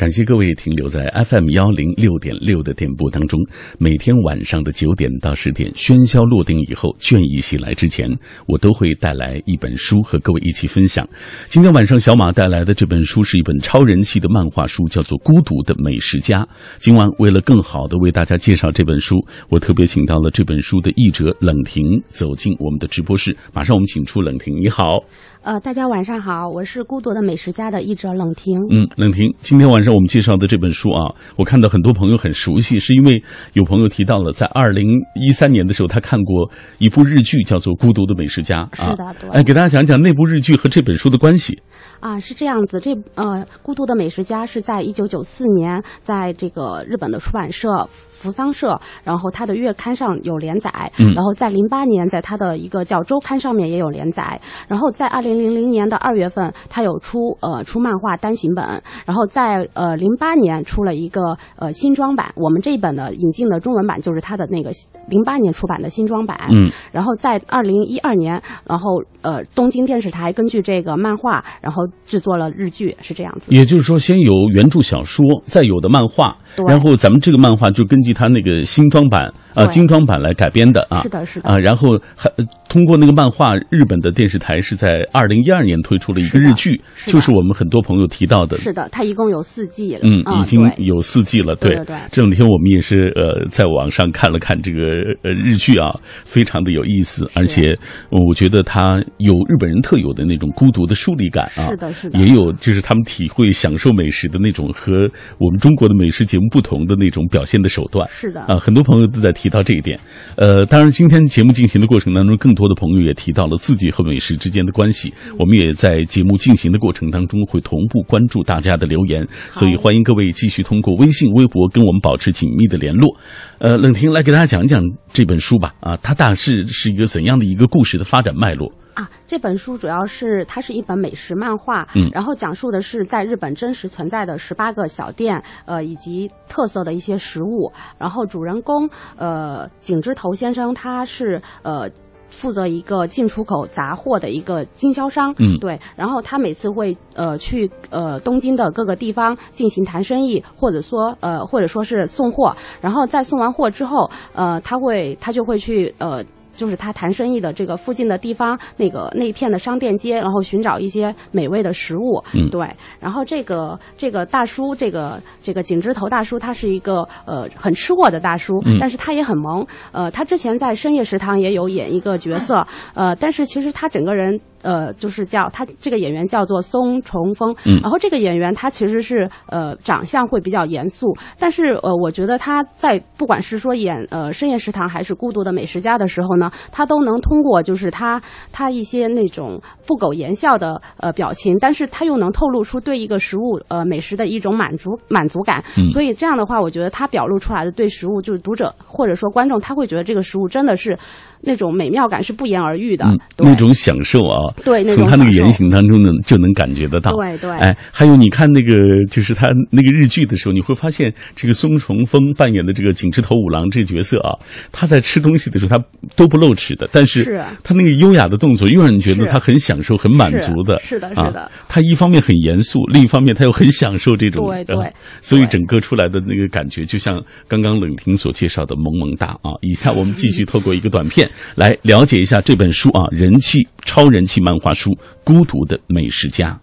感谢各位停留在 FM 幺零六点六的电波当中。每天晚上的九点到十点，喧嚣落定以后，倦意袭来之前，我都会带来一本书和各位一起分享。今天晚上小马带来的这本书是一本超人气的漫画书，叫做《孤独的美食家》。今晚为了更好的为大家介绍这本书，我特别请到了这本书的译者冷婷走进我们的直播室。马上我们请出冷婷，你好。呃，大家晚上好，我是《孤独的美食家》的译者冷婷。嗯，冷婷，今天晚上我们介绍的这本书啊，我看到很多朋友很熟悉，是因为有朋友提到了，在二零一三年的时候，他看过一部日剧，叫做《孤独的美食家》啊。是的对哎，给大家讲讲那部日剧和这本书的关系。啊，是这样子，这呃，《孤独的美食家》是在一九九四年，在这个日本的出版社扶桑社，然后它的月刊上有连载，嗯然后在零八年，在它的一个叫周刊上面也有连载，然后在二零零零年的二月份，它有出呃出漫画单行本，然后在呃零八年出了一个呃新装版，我们这一本的引进的中文版就是它的那个零八年出版的新装版，嗯，然后在二零一二年，然后呃，东京电视台根据这个漫画，然后制作了日剧，是这样子。也就是说，先有原著小说，再有的漫画，然后咱们这个漫画就根据它那个新装版啊、精装版来改编的啊。是的是的啊，然后还呃通过那个漫画，日本的电视台是在二零一二年推出了一个日剧，是就是我们很多朋友提到的是的，它一共有四季了。嗯，已经有四季了。对对对这两天我们也是呃，在网上看了看这个呃日剧啊，非常的有意思，而且呃我觉得它有日本人特有的那种孤独的疏离感啊。是的是的也有就是他们体会享受美食的那种和我们中国的美食节目不同的那种表现的手段。是的啊，很多朋友都在提到这一点。呃，当然，今天节目进行的过程当中，更多的朋友也提到了自己和美食之间的关系。我们也在节目进行的过程当中会同步关注大家的留言，所以欢迎各位继续通过微信、微博跟我们保持紧密的联络。呃，冷婷来给大家讲一讲这本书吧。啊，它大致是一个怎样的一个故事的发展脉络？啊，这本书主要是它是一本美食漫画，嗯然后讲述的是在日本真实存在的十八个小店，呃，以及特色的一些食物。然后主人公呃井之头先生他是呃。负责一个进出口杂货的一个经销商，嗯对，然后他每次会呃去呃东京的各个地方进行谈生意，或者说呃或者说是送货，然后在送完货之后，呃他会他就会去呃就是他谈生意的这个附近的地方，那个那一片的商店街，然后寻找一些美味的食物。嗯对。然后这个这个大叔，这个这个井之头大叔，他是一个呃很吃货的大叔，嗯但是他也很萌。呃，他之前在深夜食堂也有演一个角色，呃，但是其实他整个人。呃，就是叫他这个演员叫做松重峰，嗯。然后这个演员他其实是呃长相会比较严肃，但是呃我觉得他在不管是说演呃深夜食堂还是孤独的美食家的时候呢，他都能通过就是他他一些那种不苟言笑的呃表情，但是他又能透露出对一个食物呃美食的一种满足满足感，嗯。所以这样的话，我觉得他表露出来的对食物就是读者或者说观众他会觉得这个食物真的是那种美妙感是不言而喻的，嗯，那种享受啊，对从他那个言行当中呢，就能感觉得到。对对哎，还有你看那个，就是他那个日剧的时候，你会发现这个松重丰扮演的这个井之头五郎这个角色啊，他在吃东西的时候他都不露齿的，但是是他那个优雅的动作又让你觉得他很享受、很满足的。是是的啊是的他一方面很严肃，另一方面他又很享受这种。对对呃所以整个出来的那个感觉，就像刚刚冷婷所介绍的萌萌哒啊。以下我们继续透过一个短片来了解一下这本书啊，人气超人气漫画书《孤独的美食家》。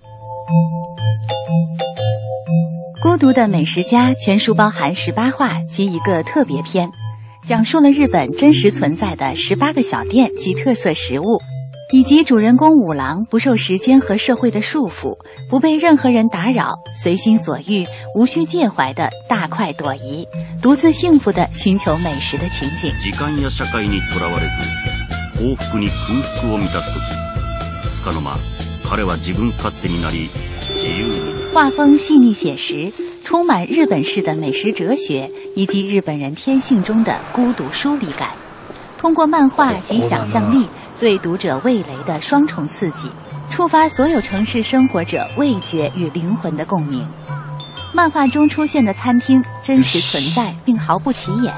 孤独的美食家全书包含十八话及一个特别篇，讲述了日本真实存在的十八个小店及特色食物，以及主人公五郎不受时间和社会的束缚，不被任何人打扰，随心所欲，无需介怀的大快朵颐，独自幸福的寻求美食的情景。時間や社会にとらわれず幸福に空腹を満たす時つ かの間彼は自分勝手になり自由に画风细腻写实，充满日本式的美食哲学以及日本人天性中的孤独疏离感。通过漫画及想象力，对读者味蕾的双重刺激，触发所有城市生活者味觉与灵魂的共鸣。漫画中出现的餐厅真实存在并毫不起眼，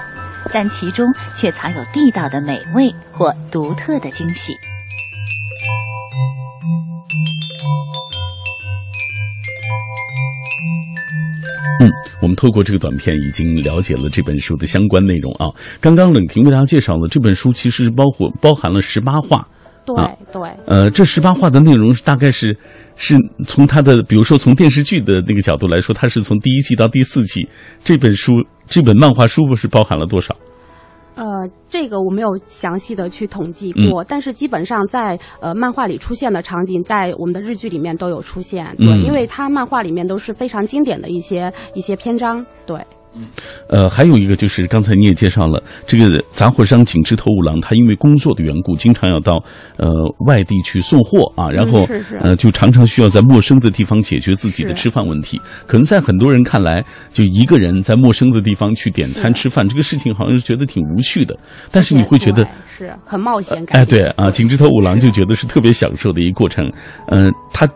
但其中却藏有地道的美味或独特的惊喜。 嗯，我们透过这个短片已经了解了这本书的相关内容啊。刚刚冷婷为大家介绍了这本书，其实是包括包含了十八话。对啊对，呃，这十八话的内容是大概是是从它的，比如说从电视剧的那个角度来说，它是从第一季到第四季，这本书这本漫画书不是包含了多少？呃，这个我没有详细的去统计嗯过，但是基本上在呃漫画里出现的场景，在我们的日剧里面都有出现。对，嗯因为它漫画里面都是非常经典的一些一些篇章。对，呃，还有一个就是刚才你也介绍了，这个杂货商井之头五郎，他因为工作的缘故，经常要到呃外地去送货啊，然后、嗯是是呃就常常需要在陌生的地方解决自己的吃饭问题。可能在很多人看来，就一个人在陌生的地方去点餐吃饭，这个事情好像是觉得挺无趣的，但是你会觉得。是很冒险感。哎，对啊，井之头五郎就觉得是特别享受的一个过程。嗯、他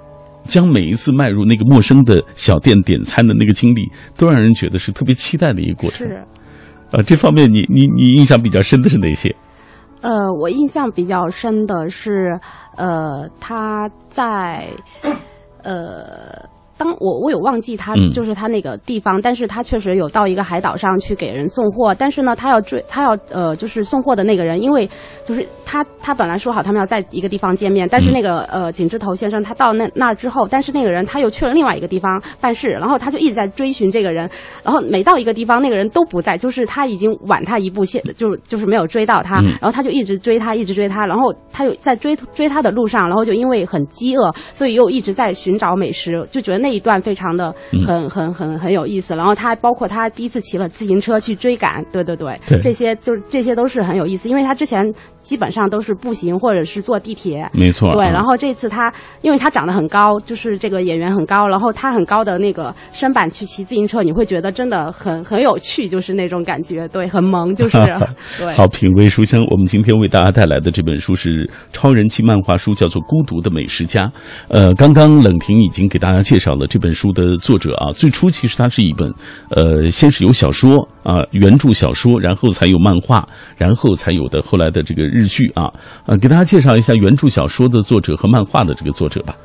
将每一次迈入那个陌生的小店点餐的那个经历，都让人觉得是特别期待的一个过程。是。啊，这方面你你你印象比较深的是哪些？呃，我印象比较深的是，呃，他在，呃。当我我有忘记他嗯。就是他那个地方，但是他确实有到一个海岛上去给人送货，但是呢，他要追他要呃就是送货的那个人，因为就是他他本来说好他们要在一个地方见面，但是那个呃景之头先生他到那那儿之后，但是那个人他又去了另外一个地方办事，然后他就一直在追寻这个人，然后每到一个地方那个人都不在，就是他已经晚他一步，现就是就是没有追到他，嗯。然后他就一直追他，一直追他，然后他又在追追他的路上，然后就因为很饥饿，所以又一直在寻找美食，就觉得那一段非常的嗯。很、很很很有意思。然后他包括他第一次骑了自行车去追赶，对对对，对。这些就是这些都是很有意思，因为他之前基本上都是步行或者是坐地铁，没错，对，啊然后这次他，因为他长得很高，就是这个演员很高，然后他很高的那个身板去骑自行车，你会觉得真的很很有趣，就是那种感觉，对，很萌，就是 对。好，品味书香。我们今天为大家带来的这本书是超人气漫画书，叫做《孤独的美食家》。呃，刚刚冷婷已经给大家介绍了这本书的作者啊。最初其实它是一本，呃，先是有小说啊、原著小说，然后才有漫画，然后才有的后来的这个日剧啊。呃，给大家介绍一下原著小说的作者和漫画的这个作者吧。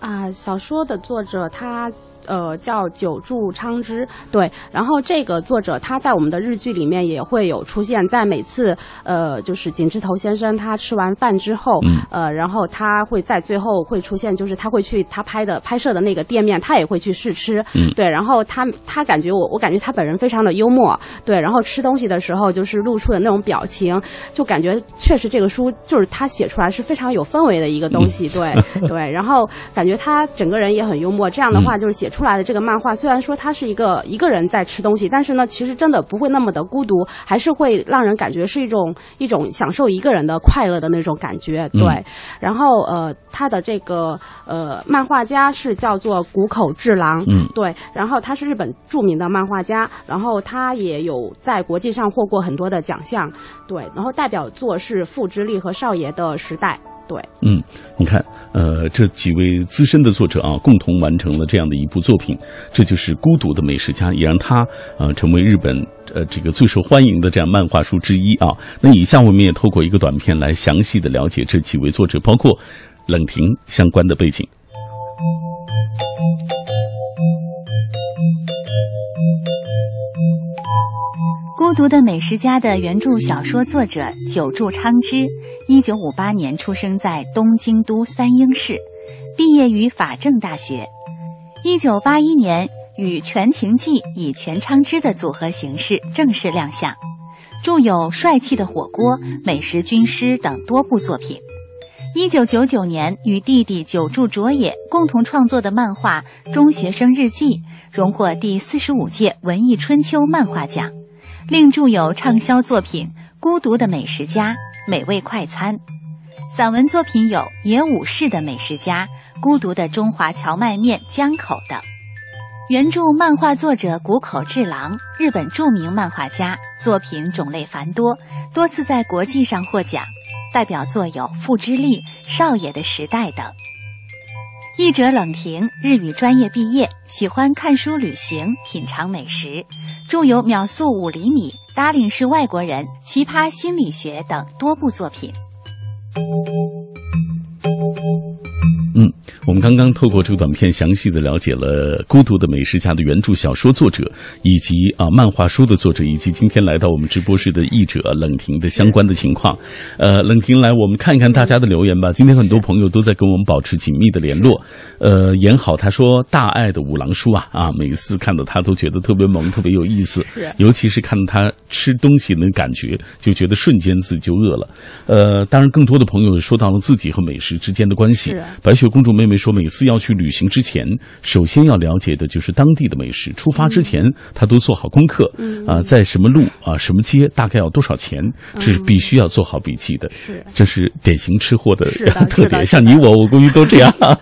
啊，小说的作者他呃叫久住昌之，对，然后这个作者他在我们的日剧里面也会有出现，在每次呃就是井之头先生他吃完饭之后，嗯呃，然后他会在最后会出现，就是他会去他拍的拍摄的那个店面，他也会去试吃，嗯。对，然后他他感觉我我感觉他本人非常的幽默，对，然后吃东西的时候就是露出的那种表情，就感觉确实这个书就是他写出来是非常有氛围的一个东西，对对，然后感觉他整个人也很幽默，这样的话就是写出来的这个漫画，虽然说他是一个一个人在吃东西，但是呢，其实真的不会那么的孤独，还是会让人感觉是一种一种享受一个人的快乐的那种感觉，对。嗯然后呃，他的这个呃漫画家是叫做谷口治郎，嗯。对，然后他是日本著名的漫画家，然后他也有在国际上获过很多的奖项，对，然后代表作是《父之力》和《少爷的时代》，对，嗯，你看，呃，这几位资深的作者啊，共同完成了这样的一部作品，这就是《孤独的美食家》，也让他呃成为日本呃这个最受欢迎的这样漫画书之一啊。那以下我们也透过一个短片来详细的了解这几位作者，包括冷婷相关的背景。《孤独的美食家》的原著小说作者久住昌之，一九五八年出生在东京都三鹰市，毕业于法政大学。一九八一年与全情纪以全昌之的组合形式正式亮相，著有《帅气的火锅》《美食军师》等多部作品。一九九九年，与弟弟久住卓也共同创作的漫画《中学生日记》荣获第四十五届文艺春秋漫画奖。另著有畅销作品《孤独的美食家》《美味快餐》，散文作品有《野武士的美食家》《孤独的中华荞麦面江口》等。原著漫画作者谷口治郎，日本著名漫画家，作品种类繁多，多次在国际上获奖，代表作有《父之力》《少爷的时代》等。译者冷婷，日语专业毕业，喜欢看书、旅行、品尝美食，著有《秒速五厘米》《Darling 是外国人》《奇葩心理学》等多部作品。嗯，我们刚刚透过这个短片，详细的了解了《孤独的美食家》的原著小说作者，以及啊漫画书的作者，以及今天来到我们直播室的译者冷婷的相关的情况。呃，冷婷来，我们看一看大家的留言吧。今天很多朋友都在跟我们保持紧密的联络。呃，严好他说大爱的五郎叔啊啊，每次看到他都觉得特别萌，特别有意思。是尤其是看到他吃东西那感觉，就觉得瞬间自己就饿了。呃，当然更多的朋友说到了自己和美食之间的关系是。白雪公主妹妹说，每次要去旅行之前，首先要了解的就是当地的美食。出发之前，她都做好功课，啊、在什么路啊、什么街，大概要多少钱，这是必须要做好笔记的。是这是典型吃货的 特点。像你我，我估计都这样。啊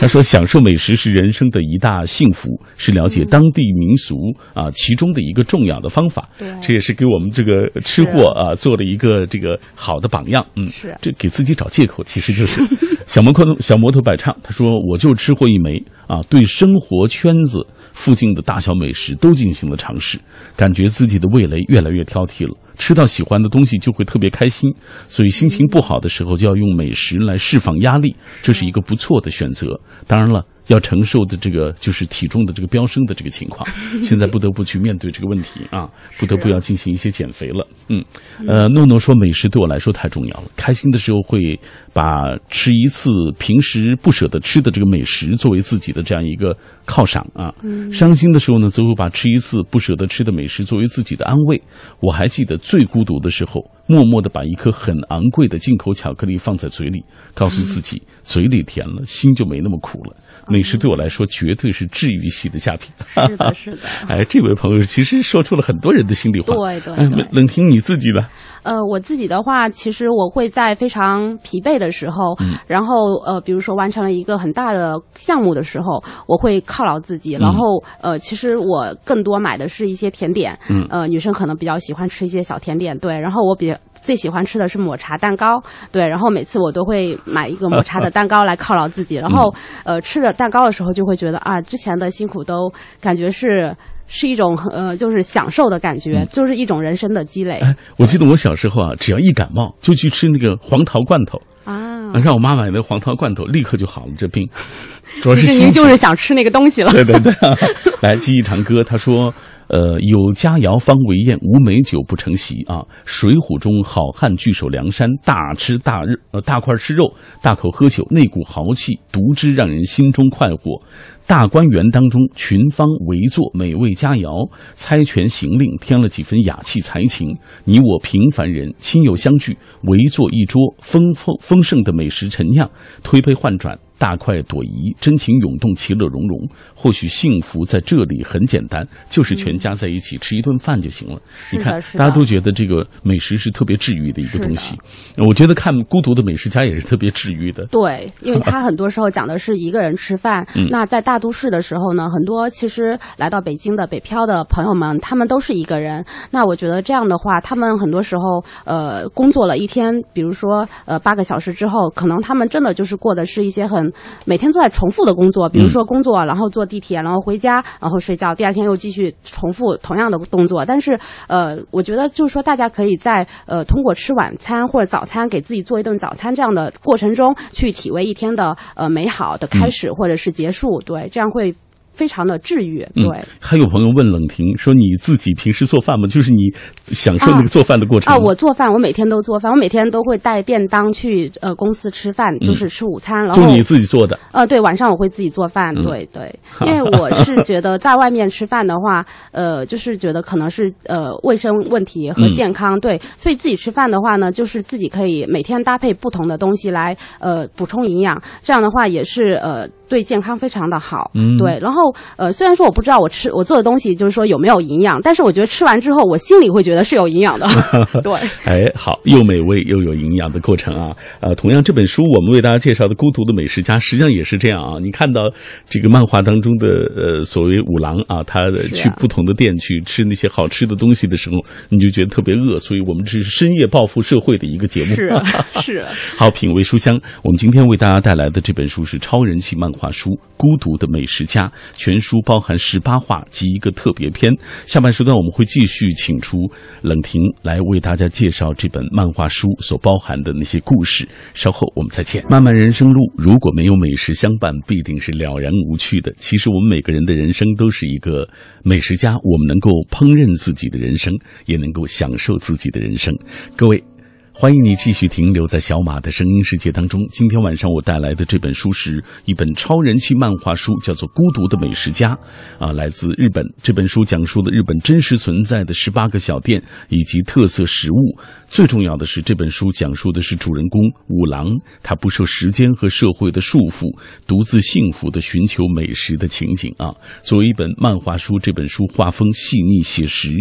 他说，享受美食是人生的一大幸福，是了解当地民俗啊其中的一个重要的方法。对这也是给我们这个吃货啊做了一个这个好的榜样。嗯，是这给自己找借口，其实就是小摩托小摩托摆唱。他说：“我就吃货一枚啊，对生活圈子附近的大小美食都进行了尝试，感觉自己的味蕾越来越挑剔了。吃到喜欢的东西就会特别开心，所以心情不好的时候就要用美食来释放压力，这是一个不错的选择。当然了。”要承受的这个就是体重的这个飙升的这个情况，现在不得不去面对这个问题啊，不得不要进行一些减肥了。嗯，呃，诺诺说美食对我来说太重要了，开心的时候会把吃一次平时不舍得吃的这个美食作为自己的这样一个犒赏啊。伤心的时候呢，则会把吃一次不舍得吃的美食作为自己的安慰。我还记得最孤独的时候，默默的把一颗很昂贵的进口巧克力放在嘴里，告诉自己嘴里甜了，心就没那么苦了。美食对我来说绝对是治愈系的佳品。是的，是的。哎，这位朋友其实说出了很多人的心里话。哎对对对冷听你自己的。呃，我自己的话，其实我会在非常疲惫的时候，嗯然后呃，比如说完成了一个很大的项目的时候，我会犒劳自己。然后呃，其实我更多买的是一些甜点，嗯呃，女生可能比较喜欢吃一些小甜点，对。然后我比较最喜欢吃的是抹茶蛋糕，对。然后每次我都会买一个抹 茶的蛋糕来犒劳自己。然后呃，吃着蛋糕的时候就会觉得啊，之前的辛苦都感觉是。是一种呃，就是享受的感觉，就是一种人生的积累。哎，我记得我小时候啊，只要一感冒就去吃那个黄桃罐头，啊，让我妈买的黄桃罐头，立刻就好了这病。主要其实您就是想吃那个东西了。对对对，来记忆长歌，他说。呃，有佳肴方为宴，无美酒不成席啊！《水浒》中好汉聚首梁山，大吃大肉，呃，大块吃肉，大口喝酒，那股豪气，独之让人心中快活。大观园当中，群芳围坐，美味佳肴，猜拳行令，添了几分雅气才情。你我平凡人，亲友相聚，围坐一桌，丰丰丰盛的美食陈酿，推杯换盏。大快朵颐，真情涌动，其乐融融。或许幸福在这里很简单，就是全家在一起吃一顿饭就行了。你看，大家都觉得这个美食是特别治愈的一个东西。我觉得看《孤独的美食家》也是特别治愈的。对，因为他很多时候讲的是一个人吃饭。嗯那在大都市的时候呢，很多其实来到北京的北漂的朋友们，他们都是一个人。那我觉得这样的话，他们很多时候呃工作了一天，比如说呃八个小时之后，可能他们真的就是过的是一些很每天都在重复的工作，比如说工作，然后坐地铁，然后回家，然后睡觉，第二天又继续重复同样的动作。但是呃，我觉得就是说，大家可以在呃通过吃晚餐或者早餐给自己做一顿早餐这样的过程中，去体味一天的呃美好的开始或者是结束，对，这样会非常的治愈，对。嗯，还有朋友问冷婷说：“你自己平时做饭吗？就是你享受那个做饭的过程啊，吗我做饭，我每天都做饭，我每天都会带便当去呃公司吃饭，就是吃午餐，然后嗯就你自己做的。呃，对，晚上我会自己做饭，嗯对对，因为我是觉得在外面吃饭的话，呃，就是觉得可能是呃卫生问题和嗯健康，对，所以自己吃饭的话呢，就是自己可以每天搭配不同的东西来呃补充营养，这样的话也是呃对健康非常的好。嗯对。然后呃，虽然说我不知道我吃我做的东西就是说有没有营养，但是我觉得吃完之后，我心里会觉得是有营养的。对。哎，好，又美味又有营养的过程啊！呃，同样这本书我们为大家介绍的《孤独的美食家》，实际上也是这样啊。你看到这个漫画当中的呃所谓五郎啊，他去不同的店去吃那些好吃的东西的时候，你就觉得特别饿，所以我们这是深夜报复社会的一个节目。是啊是啊，好，品味书香，我们今天为大家带来的这本书是超人气漫画画书《孤独的美食家》，全书包含十八话及一个特别篇。下半时段我们会继续请出冷婷来为大家介绍这本漫画书所包含的那些故事。稍后我们再见。漫漫人生路，如果没有美食相伴，必定是了然无趣的。其实我们每个人的人生都是一个美食家，我们能够烹饪自己的人生，也能够享受自己的人生。各位。欢迎你继续停留在小马的声音世界当中。今天晚上我带来的这本书是一本超人气漫画书，叫做《孤独的美食家》，啊，来自日本。这本书讲述了日本真实存在的十八个小店以及特色食物。最重要的是，这本书讲述的是主人公五郎，他不受时间和社会的束缚，独自幸福的寻求美食的情景啊。作为一本漫画书，这本书画风细腻写实，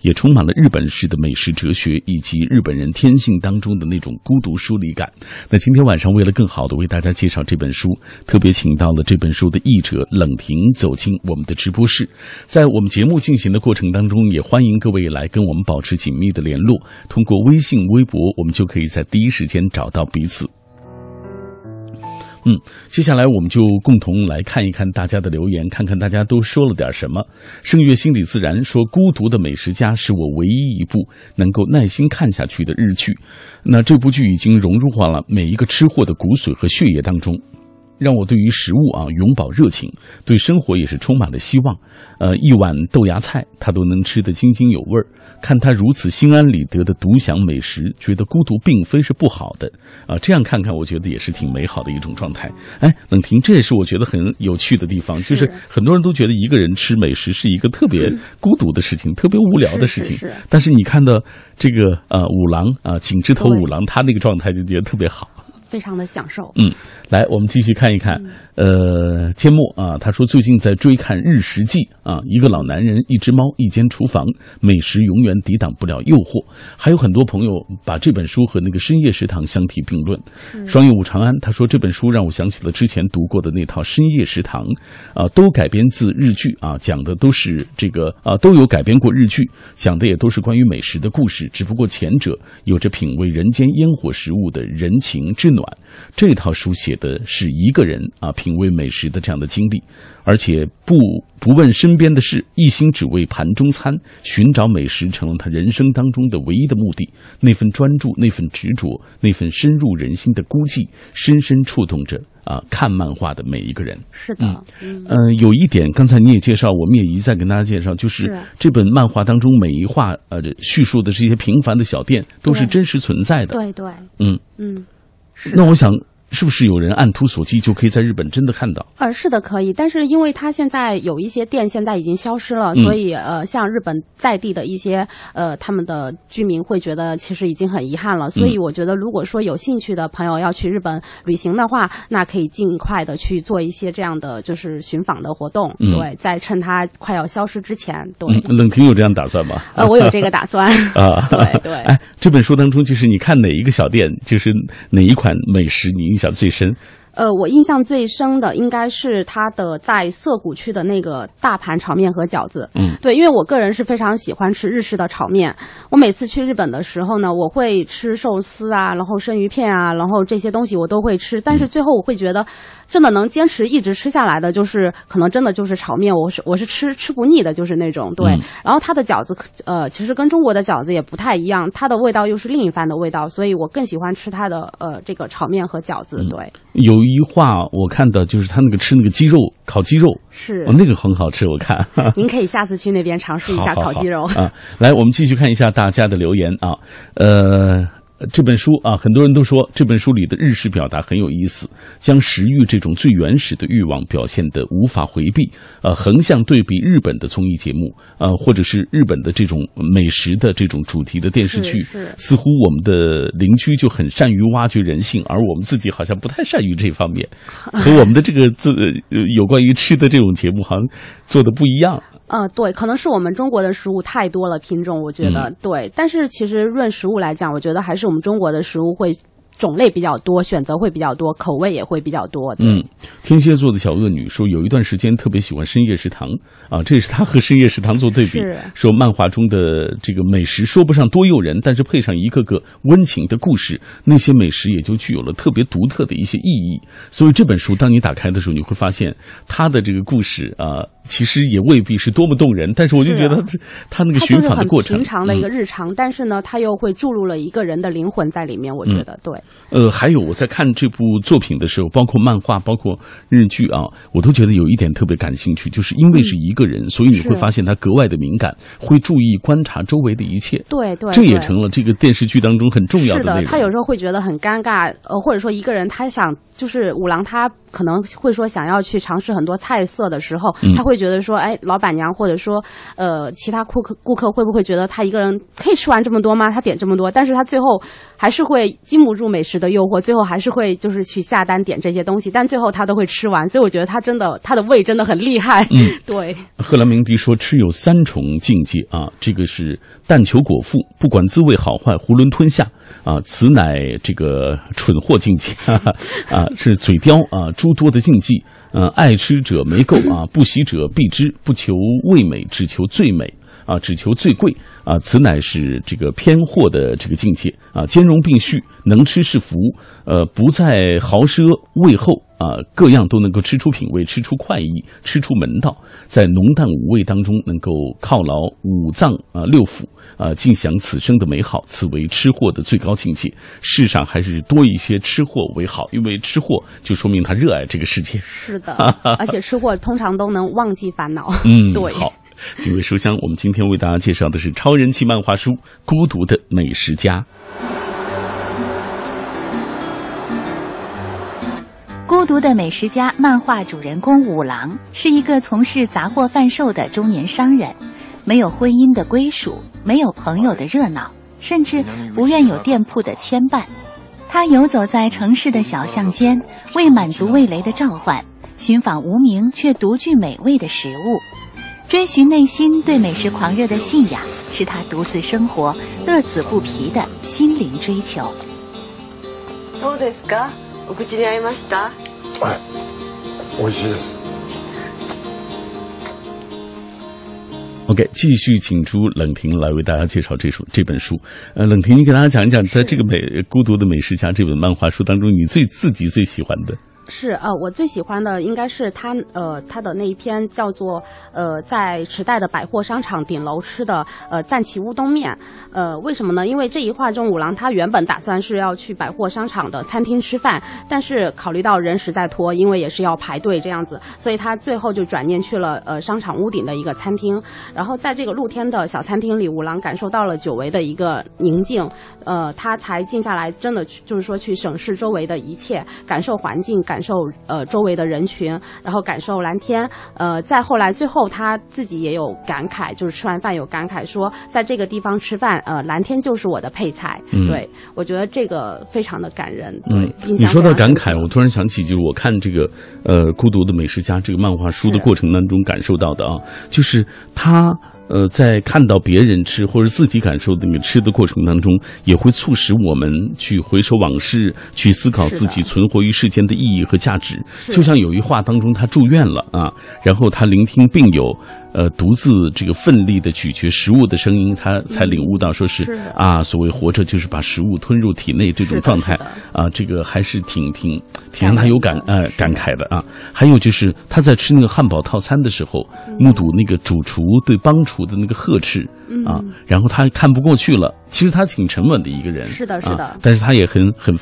也充满了日本式的美食哲学以及日本人天性当中的那种孤独疏离感。那今天晚上为了更好的为大家介绍这本书，特别请到了这本书的译者冷婷走进我们的直播室。在我们节目进行的过程当中，也欢迎各位来跟我们保持紧密的联络，通过微信、微博，我们就可以在第一时间找到彼此。嗯，接下来我们就共同来看一看大家的留言，看看大家都说了点什么。圣月心理自然说，《孤独的美食家》是我唯一一部能够耐心看下去的日剧。那这部剧已经融入化了每一个吃货的骨髓和血液当中。让我对于食物啊永葆热情，对生活也是充满了希望。呃，一碗豆芽菜他都能吃得津津有味儿。看他如此心安理得的独享美食，觉得孤独并非是不好的啊。这样看看，我觉得也是挺美好的一种状态。哎，冷婷，这也是我觉得很有趣的地方，就是很多人都觉得一个人吃美食是一个特别孤独的事情，特别无聊的事情。是是是但是你看到这个呃五郎啊，井之头五郎，他那个状态就觉得特别好。非常的享受。嗯，来，我们继续看一看。呃，阡陌啊，他说最近在追看《日食记》啊，一个老男人，一只猫，一间厨房，美食永远抵挡不了诱惑。还有很多朋友把这本书和那个深夜食堂相提并论。双叶舞长安他说这本书让我想起了之前读过的那套《深夜食堂》，啊，都改编自日剧啊，讲的都是这个啊，都有改编过日剧，讲的也都是关于美食的故事，只不过前者有着品味人间烟火食物的人情之暖，这套书写的是一个人啊品味美食的这样的经历，而且不不问身边的事，一心只为盘中餐，寻找美食成了他人生当中的唯一的目的。那份专注，那份执着，那份深入人心的孤寂，深深触动着啊看漫画的每一个人。是的，嗯，嗯、有一点，刚才你也介绍，我们也一再跟大家介绍，就是是这本漫画当中每一画呃叙述的这些平凡的小店都是真实存在的。对对，嗯，嗯，是那我想，是不是有人按图索骥就可以在日本真的看到？呃，是的，可以，但是因为它现在有一些店现在已经消失了，嗯。所以呃，像日本在地的一些呃他们的居民会觉得其实已经很遗憾了，所嗯以我觉得如果说有兴趣的朋友要去日本旅行的话，那可以尽快的去做一些这样的就是寻访的活动，嗯。对，在趁它快要消失之前，对，嗯，冷婷有这样打算吗？呃，我有这个打算，啊，对对。哎，这本书当中，就是你看哪一个小店，就是哪一款美食你印象最深？呃，我印象最深的应该是他的在涩谷区的那个大盘炒面和饺子。嗯，对，因为我个人是非常喜欢吃日式的炒面。我每次去日本的时候呢，我会吃寿司啊，然后生鱼片啊，然后这些东西我都会吃。但是最后我会觉得，真的能坚持一直吃下来的，就是可能真的就是炒面，我是我是吃吃不腻的，就是那种对。嗯然后它的饺子，呃，其实跟中国的饺子也不太一样，它的味道又是另一番的味道，所以我更喜欢吃它的呃这个炒面和饺嗯子。对，有一化我看到，就是他那个吃那个鸡肉烤鸡肉，是。哦，那个很好吃，我看。您可以下次去那边尝试一下烤鸡肉。好啊！来，我们继续看一下大家的留言啊。呃这本书啊，很多人都说这本书里的日式表达很有意思，将食欲这种最原始的欲望表现得无法回避。呃，横向对比日本的综艺节目，呃，或者是日本的这种美食的这种主题的电视剧，似乎我们的邻居就很善于挖掘人性，而我们自己好像不太善于这方面，和我们的这个自呃有关于吃的这种节目好像做的不一样。嗯，对，可能是我们中国的食物太多了，品种我觉得、嗯对。但是其实论食物来讲，我觉得还是我们中国的食物会种类比较多，选择会比较多，口味也会比较多。嗯，天蝎座的小恶女说，有一段时间特别喜欢深夜食堂啊，这也是她和深夜食堂做对比是，说漫画中的这个美食说不上多诱人，但是配上一个个温情的故事，那些美食也就具有了特别独特的一些意义。所以这本书，当你打开的时候，你会发现它的这个故事啊，其实也未必是多么动人，但是我就觉得它它那个寻访的过程，平常的一个嗯日常，但是呢，他又会注入了一个人的灵魂在里面。我嗯觉得、对。呃，还有我在看这部作品的时候，包括漫画，包括日剧啊，我都觉得有一点特别感兴趣，就是因为是一个人，所以你会发现他格外的敏感，会注意观察周围的一切。对对，这也成了这个电视剧当中很重要是的。他有时候会觉得很尴尬，呃，或者说一个人他想，就是五郎他可能会说想要去尝试很多菜色的时候，嗯他会觉得说，哎，老板娘或者说呃其他顾客顾客会不会觉得他一个人可以吃完这么多吗？他点这么多，但是他最后还是会经不住美食的诱惑，最后还是会就是去下单点这些东西，但最后他都会吃完，所以我觉得他真的他的胃真的很厉害，嗯 对。赫兰明迪说：“吃有三重境界啊，这个是但求果腹，不管滋味好坏，囫囵吞下啊，此乃这个蠢货境界啊，是嘴刁啊，诸多的禁忌。呃，爱吃者没够啊，不喜者必之，不求味美，只求最美。”啊，只求最贵啊，此乃是这个偏货的这个境界啊，兼容并蓄，能吃是福，呃，不在豪奢味厚啊，各样都能够吃出品味，吃出快意，吃出门道，在浓淡五味当中能够犒劳五脏啊六腑啊，尽享此生的美好，此为吃货的最高境界。世上还是多一些吃货为好，因为吃货就说明他热爱这个世界。是的，而且吃货通常都能忘记烦恼。嗯，对好。品味书香，我们今天为大家介绍的是超人气漫画书《孤独的美食家》。孤独的美食家漫画主人公五郎是一个从事杂货贩售的中年商人，没有婚姻的归属，没有朋友的热闹，甚至不愿有店铺的牵绊。他游走在城市的小巷间，为满足味蕾的召唤，寻访无名却独具美味的食物。追寻内心对美食狂热的信仰，是他独自生活、乐此不疲的心灵追求。どうですかお口に合いました はい美味しいです OK，继续请出冷婷来为大家介绍这首这本书。呃，冷婷，你给大家讲一讲，在这个美《孤独的美食家》这本漫画书当中，你最自己最喜欢的。 是呃，我最喜欢的应该是他呃他的那一篇叫做呃在池袋的百货商场顶楼吃的呃赞岐乌冬面。呃，为什么呢？因为这一话中五郎他原本打算是要去百货商场的餐厅吃饭，但是考虑到人实在多，因为也是要排队这样子，所以他最后就转念去了呃商场屋顶的一个餐厅。然后在这个露天的小餐厅里，五郎感受到了久违的一个宁静，呃，他才静下来，真的去就是说去审视周围的一切，感受环境，感受呃周围的人群，然后感受蓝天。呃，再后来最后他自己也有感慨，就是吃完饭有感慨说，在这个地方吃饭，呃，蓝天就是我的配菜。嗯对我觉得这个非常的感人。对，嗯，你说到感慨，我突然想起，就是我看这个呃《孤独的美食家》这个漫画书的过程当中感受到的啊，就是他。呃，在看到别人吃或者自己感受的那个吃的过程当中，也会促使我们去回首往事，去思考自己存活于世间的意义和价值。就像有一话当中，他住院了啊，然后他聆听病友呃独自这个奋力的咀嚼食物的声音，他才领悟到说是,、是啊，所谓活着就是把食物吞入体内这种状态啊，这个还是挺挺挺让他有感呃感慨的啊。还有就是他在吃那个汉堡套餐的时候，目睹那个主厨对帮厨的那个呵斥嗯啊，然后他看不过去了。其实他挺沉稳的一个人，是的是的啊但是他也很很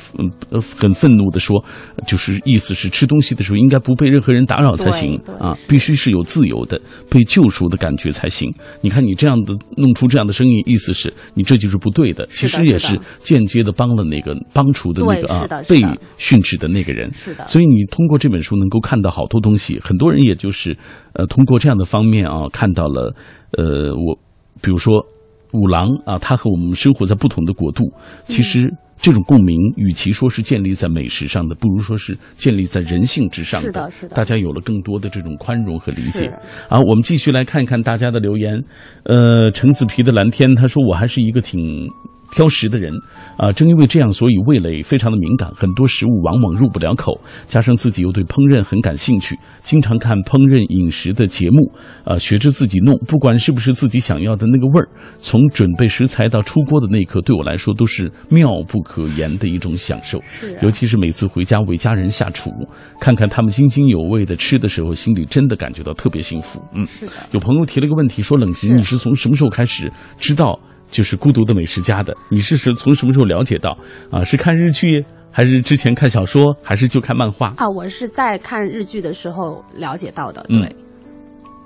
呃很愤怒的说，就是意思是吃东西的时候应该不被任何人打扰才行啊，必须是有自由的、被救赎的感觉才行。你看你这样的弄出这样的声音，意思是你这就是不对的，其实也是间接的帮了那个帮厨的那个啊被训斥的那个人。是的所以你通过这本书能够看到好多东西，很多人也就是呃通过这样的方面啊看到了呃我比如说五郎啊，他和我们生活在不同的国度，其实。这种共鸣，与其说是建立在美食上的，不如说是建立在人性之上是的是的大家有了更多的这种宽容和理解是。好，我们继续来看一看大家的留言。呃，橙子皮的蓝天他说：“我还是一个挺挑食的人啊、正因为这样，所以味蕾非常的敏感，很多食物往往入不了口。加上自己又对烹饪很感兴趣，经常看烹饪饮食的节目，啊，学着自己弄，不管是不是自己想要的那个味儿，从准备食材到出锅的那一刻，对我来说都是妙不可言的一种享受。是啊尤其是每次回家为家人下厨，看看他们津津有味的吃的时候，心里真的感觉到特别幸福。嗯，是的。有朋友提了个问题，说冷是婷，你是从什么时候开始知道就是《孤独的美食家》的？你是是从什么时候了解到？啊，是看日剧，还是之前看小说，还是就看漫画？啊，我是在看日剧的时候了解到的，嗯对。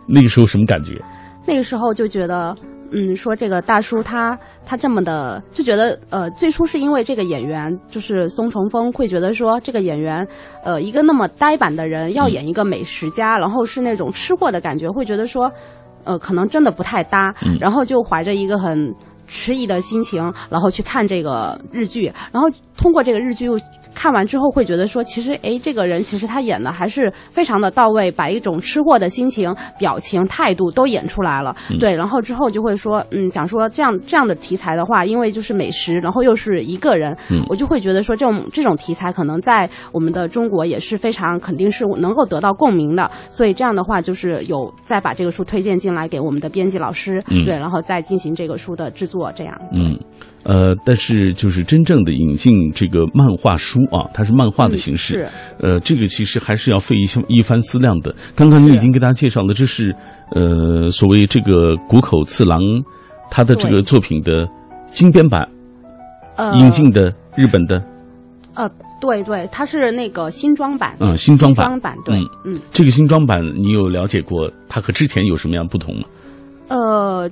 那个时候什么感觉？那个时候就觉得，嗯，说这个大叔他他这么的，就觉得呃，最初是因为这个演员就是松重丰，会觉得说这个演员，呃，一个那么呆板的人要演一个美食家，然后是那种吃货的感觉，会觉得说，呃，可能真的不太搭，嗯然后就怀着一个很。迟疑的心情，然后去看这个日剧，然后通过这个日剧又看完之后，会觉得说，其实哎，这个人其实他演的还是非常的到位，把一种吃货的心情、表情、态度都演出来了。对，然后之后就会说，嗯，想说这样这样的题材的话，因为就是美食，然后又是一个人，我就会觉得说，这种这种题材可能在我们的中国也是非常肯定是能够得到共鸣的。所以这样的话，就是有再把这个书推荐进来给我们的编辑老师，嗯对，然后再进行这个书的制作，这样。嗯，呃，但是就是真正的引进这个漫画书啊，它是漫画的形式，嗯是呃，这个其实还是要费一些一番思量的。刚刚你已经给大家介绍了，这是呃所谓这个谷口次郎他的这个作品的精编版呃，引进的日本的，呃，对对，它是那个新装版，嗯新装版新装版，对，嗯嗯，这个新装版你有了解过它和之前有什么样不同吗？呃。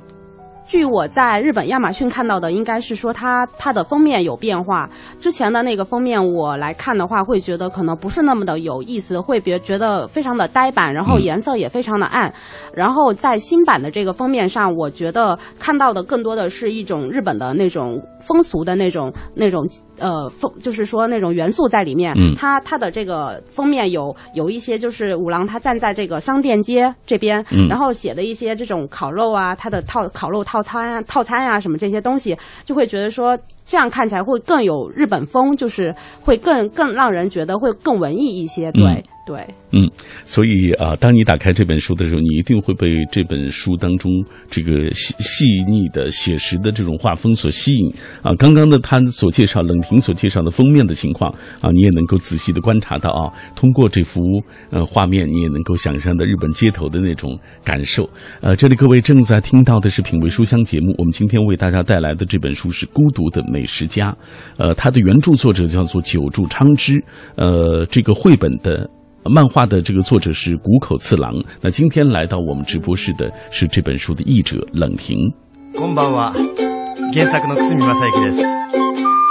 据我在日本亚马逊看到的，应该是说它它的封面有变化。之前的那个封面我来看的话，会觉得可能不是那么的有意思，会别觉得非常的呆板，然后嗯颜色也非常的暗。然后在新版的这个封面上，我觉得看到的更多的是一种日本的那种风俗的那种那种呃风，就是说那种元素在里面。嗯它它的这个封面有有一些就是五郎他站在这个商店街这边，嗯然后写的一些这种烤肉啊，它的套烤肉套餐啊、套餐啊什么这些东西，就会觉得说这样看起来会更有日本风，就是会更更让人觉得会更文艺一些。对、嗯对，嗯，所以啊，当你打开这本书的时候，你一定会被这本书当中这个细细腻的、写实的这种画风所吸引啊。刚刚的他所介绍，冷婷所介绍的封面的情况啊，你也能够仔细的观察到啊。通过这幅呃画面，你也能够想象到日本街头的那种感受。呃，这里各位正在听到的是品味书香节目，我们今天为大家带来的这本书是《孤独的美食家》，呃，它的原著作者叫做久住昌之，呃，这个绘本的。漫画的这个作者是谷口次郎。那今天来到我们直播室的是这本书的译者冷婷。こんばんは。原作の久住正幸です。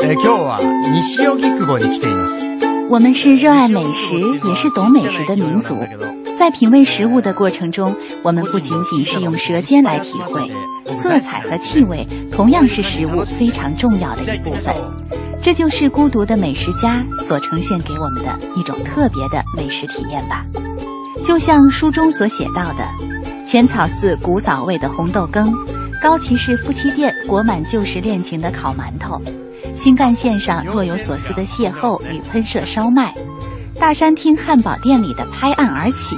えー今日は西荻窪に来ています。 我们是热爱美食，也是懂美食的民族。在品味食物的过程中，我们不仅仅是用舌尖来体会，色彩和气味同样是食物非常重要的一部分。这就是孤独的美食家所呈现给我们的一种特别的美食体验吧。就像书中所写到的，浅草寺古早味的红豆羹，高崎市夫妻店裹满旧时恋情的烤馒头，新干线上若有所思的邂逅与喷射烧麦，大山厅汉堡店里的拍案而起，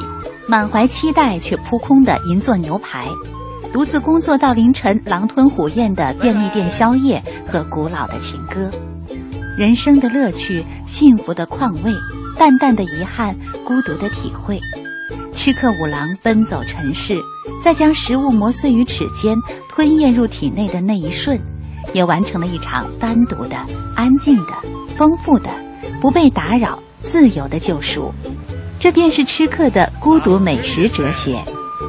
满怀期待却扑空的银座牛排，独自工作到凌晨狼吞虎咽的便利店宵夜和古老的情歌，人生的乐趣、幸福的况味、淡淡的遗憾、孤独的体会。吃客五郎奔走尘世，在将食物磨碎于齿间、吞咽入体内的那一瞬，也完成了一场单独的、安静的、丰富的、不被打扰、自由的救赎。这便是吃客的孤独美食哲学，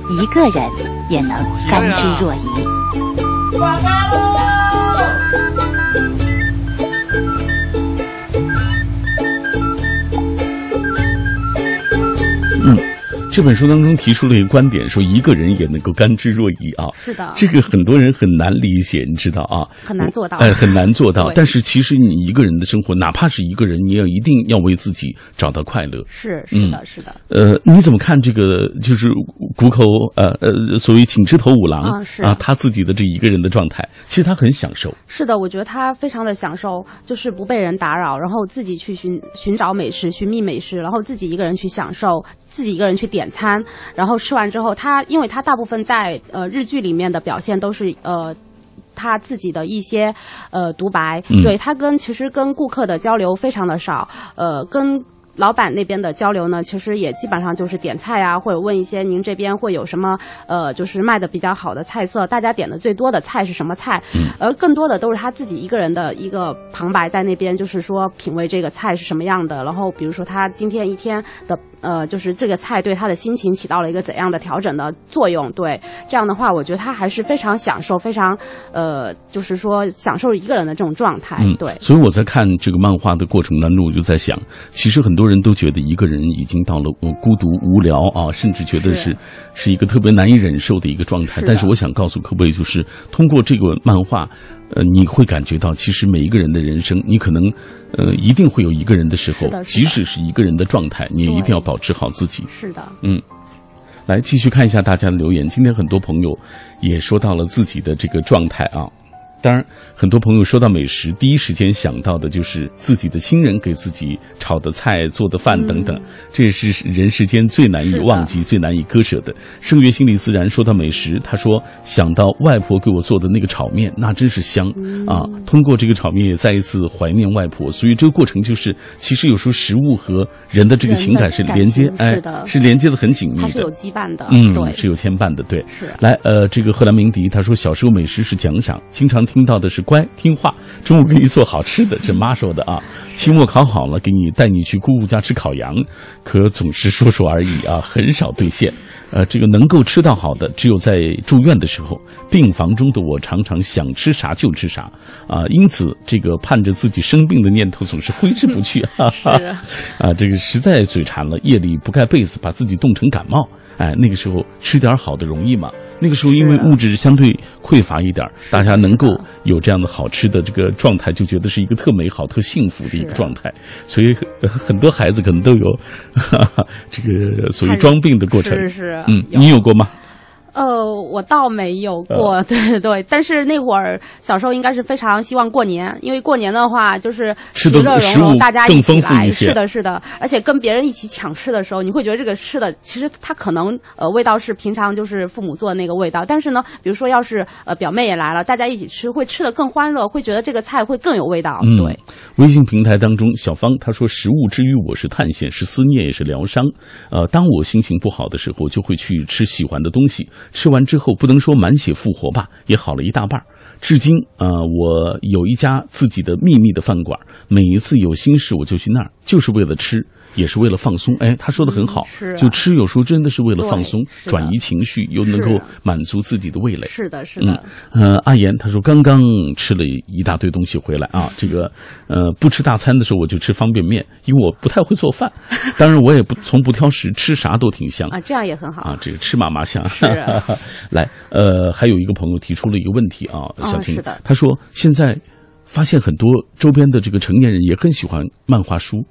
一个人也能甘之若饴。这本书当中提出了一个观点，说一个人也能够甘之若饴啊。是的这个很多人很难理解，你知道啊？很难做到哎，很难做到。但是其实你一个人的生活，哪怕是一个人，你也一定要为自己找到快乐。是是的，是的。呃，你怎么看这个？就是谷口呃呃，所谓井之头五郎啊是他自己的这一个人的状态，其实他很享受。是的，我觉得他非常的享受，就是不被人打扰，然后自己去寻寻找美食、寻觅美食，然后自己一个人去享受，自己一个人去点餐，然后吃完之后，他因为他大部分在呃日剧里面的表现都是呃。他自己的一些呃独白，嗯对他跟其实跟顾客的交流非常的少，呃，跟老板那边的交流呢，其实也基本上就是点菜啊，或者问一些您这边会有什么呃，就是卖的比较好的菜色，大家点的最多的菜是什么菜，而更多的都是他自己一个人的一个旁白在那边，就是说品味这个菜是什么样的，然后比如说他今天一天的呃，就是这个菜对他的心情起到了一个怎样的调整的作用，对这样的话，我觉得他还是非常享受，非常呃，就是说享受一个人的这种状态，嗯，对。所以我在看这个漫画的过程当中，我就在想，其实很多人都觉得一个人已经到了呃孤独无聊啊，甚至觉得是是是一个特别难以忍受的一个状态。是但是我想告诉各位，就是通过这个漫画，呃，你会感觉到，其实每一个人的人生，你可能呃一定会有一个人的时候即使是一个人的状态，你也一定要保持好自己。是的，嗯，来继续看一下大家的留言。今天很多朋友也说到了自己的这个状态啊。当然，很多朋友说到美食，第一时间想到的就是自己的亲人给自己炒的菜、做的饭等等，这也是人世间最难以忘记、最难以割舍的。圣月心理自然说到美食，他说想到外婆给我做的那个炒面，那真是香、嗯啊！通过这个炒面，也再一次怀念外婆。所以这个过程就是，其实有时候食物和人的这个情感是连接，哎是的，是连接的很紧密的。它是有羁绊的，嗯，对，是有牵绊的，对。是来，呃，这个贺兰鸣笛他说，小时候美食是奖赏，经常听到的是乖听话，中午给你做好吃的，这妈说的啊。期末考好了，给你带你去姑姑家吃烤羊，可总是说说而已啊，很少兑现。呃，这个能够吃到好的，只有在住院的时候，病房中的我常常想吃啥就吃啥啊，因此这个盼着自己生病的念头总是挥之不去，哈哈。啊，这个实在嘴馋了，夜里不盖被子，把自己冻成感冒。哎，那个时候吃点好的容易吗？那个时候因为物质相对匮乏一点儿，大家能够有这样的好吃的这个状态，就觉得是一个特美好、特幸福的一个状态。所以很呃很多孩子可能都有哈哈这个所谓装病的过程。是是，嗯，你有过吗？呃，我倒没有呃过，对对对，但是那会儿小时候应该是非常希望过年，因为过年的话就是其乐融融，大家一起来，是的，是的，而且跟别人一起抢吃的时候，你会觉得这个吃的其实它可能呃味道是平常就是父母做的那个味道，但是呢，比如说要是呃表妹也来了，大家一起吃，会吃的更欢乐，会觉得这个菜会更有味道，嗯，对，。微信平台当中，小芳她说：“食物之于我是探险，是思念，也是疗伤。呃，当我心情不好的时候，就会去吃喜欢的东西。吃完之后，不能说满血复活吧，也好了一大半。至今，呃，我有一家自己的秘密的饭馆，每一次有心事我就去那儿，就是为了吃，也是为了放松。哎，他说的很好，嗯是啊。就吃有时候真的是为了放松，转移情绪，又能够满足自己的味蕾。是的，是嗯的，，呃，阿言他说刚刚吃了一大堆东西回来啊，这个呃不吃大餐的时候我就吃方便面，因为我不太会做饭，当然我也不从不挑食，吃啥都挺香。啊，这样也很好。啊，这个吃嘛嘛香。是啊。来，呃，还有一个朋友提出了一个问题啊，小婷，是的。他说现在发现很多周边的这个成年人也很喜欢漫画书，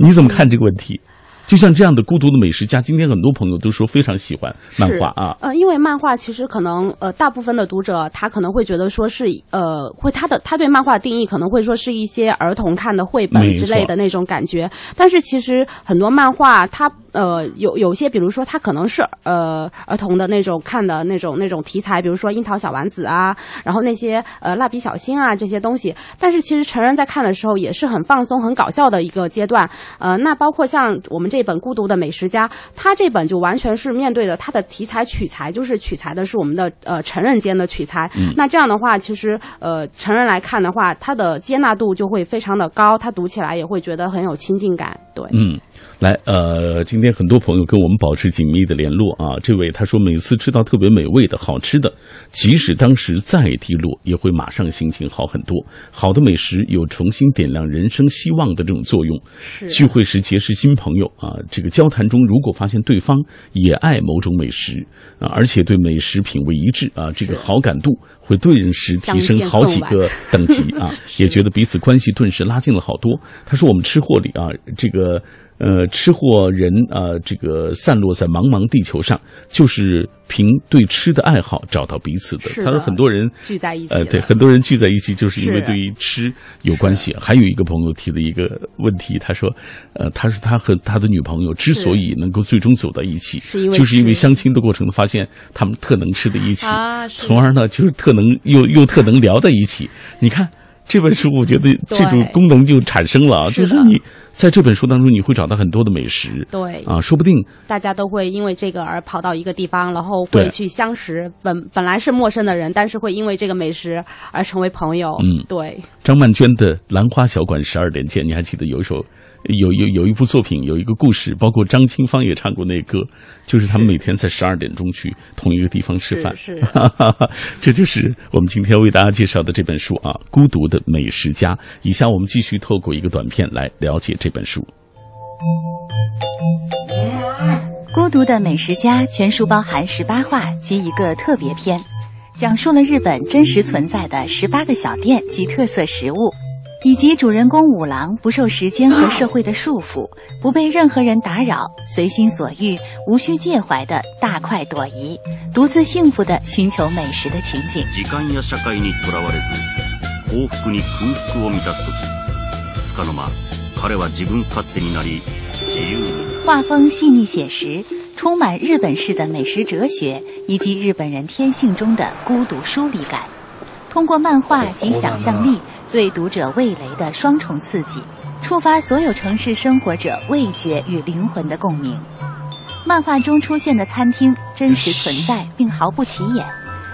嗯，你怎么看这个问题？就像这样的孤独的美食家，今天很多朋友都说非常喜欢漫画啊。呃，因为漫画其实可能呃，大部分的读者他可能会觉得说是呃，会他的他对漫画的定义可能会说是一些儿童看的绘本之类的那种感觉，但是其实很多漫画它呃有有些，比如说他可能是呃儿童的那种看的那种那种题材，比如说樱桃小丸子啊，然后那些呃蜡笔小新啊这些东西。但是其实成人在看的时候也是很放松、很搞笑的一个阶段。呃，那包括像我们这本《孤独的美食家》，它这本就完全是面对的它的题材取材，就是取材的是我们的呃成人间的取材。那这样的话，其实呃成人来看的话，它的接纳度就会非常的高，他读起来也会觉得很有亲近感。对，嗯，来，呃，今天很多朋友跟我们保持紧密的联络啊。这位他说，每次吃到特别美味的好吃的，即使当时再低落，也会马上心情好很多。好的美食有重新点亮人生希望的这种作用。是聚会时结识新朋友啊，这个交谈中如果发现对方也爱某种美食啊，而且对美食品味一致啊，这个好感度会顿时提升好几个等级啊，也觉得彼此关系顿时拉近了好多。他说我们吃货里啊，这个。呃，吃货人啊，这个散落在茫茫地球上，就是凭对吃的爱好找到彼此的。他说很多人聚在一起呃，对，很多人聚在一起，就是因为对于吃有关系。还有一个朋友提的一个问题，他说，呃，他说他和他的女朋友之所以能够最终走到一起，是因为就是因为相亲的过程发现他们特能吃在一起，啊从而呢就是特能又又特能聊在一起。你看这本书，我觉得这种功能就产生了就是你在这本书当中你会找到很多的美食。对啊，说不定大家都会因为这个而跑到一个地方，然后会去相识。本本来是陌生的人，但是会因为这个美食而成为朋友。嗯对，张曼娟的《兰花小馆十二点见》，你还记得有一首？有有有一部作品，有一个故事，包括张清芳也唱过那歌，就是他们每天在十二点钟去同一个地方吃饭。是是 这就是我们今天为大家介绍的这本书啊，《孤独的美食家》。以下我们继续透过一个短片来了解这本书。《孤独的美食家》全书包含十八话及一个特别篇，讲述了日本真实存在的十八个小店及特色食物，以及主人公五郎不受时间和社会的束缚，不被任何人打扰，随心所欲、无需介怀的大快朵颐，独自幸福的寻求美食的情景。時間や社会にとらわれず幸福に空腹を満たす時つかの間彼は自分勝手になり自由に画风细腻写实，充满日本式的美食哲学以及日本人天性中的孤独疏离感。通过漫画及想象力 对读者味蕾的双重刺激，触发所有城市生活者味觉与灵魂的共鸣。漫画中出现的餐厅真实存在并毫不起眼，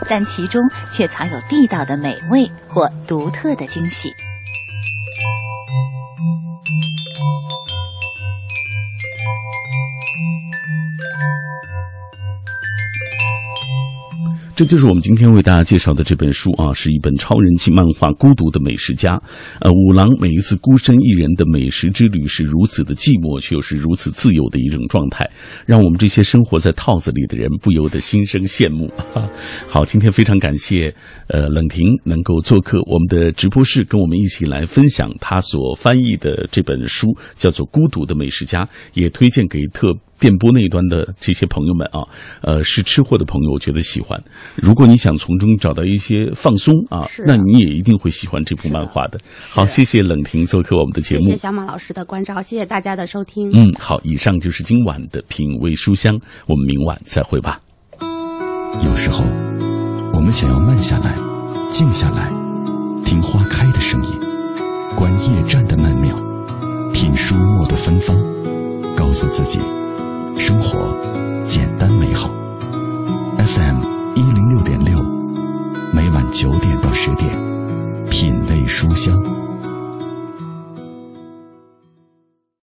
但其中却藏有地道的美味或独特的惊喜。这就是我们今天为大家介绍的这本书啊，是一本超人气漫画《孤独的美食家》。呃，五郎每一次孤身一人的美食之旅是如此的寂寞，却又是如此自由的一种状态，让我们这些生活在套子里的人不由得心生羡慕。好，今天非常感谢呃冷婷能够做客我们的直播室，跟我们一起来分享他所翻译的这本书，叫做《孤独的美食家》，也推荐给特。电波那一端的这些朋友们啊，呃，是吃货的朋友，我觉得喜欢。如果你想从中找到一些放松啊，是那你也一定会喜欢这部漫画的。好，谢谢冷婷做客我们的节目。谢谢小马老师的关照，谢谢大家的收听。嗯，好，以上就是今晚的品味书香，我们明晚再会吧。有时候，我们想要慢下来，静下来，听花开的声音，观夜战的曼妙，品书墨的芬芳，告诉自己，生活简单美好。FM 一零六点六，每晚九点到十点，品味书香。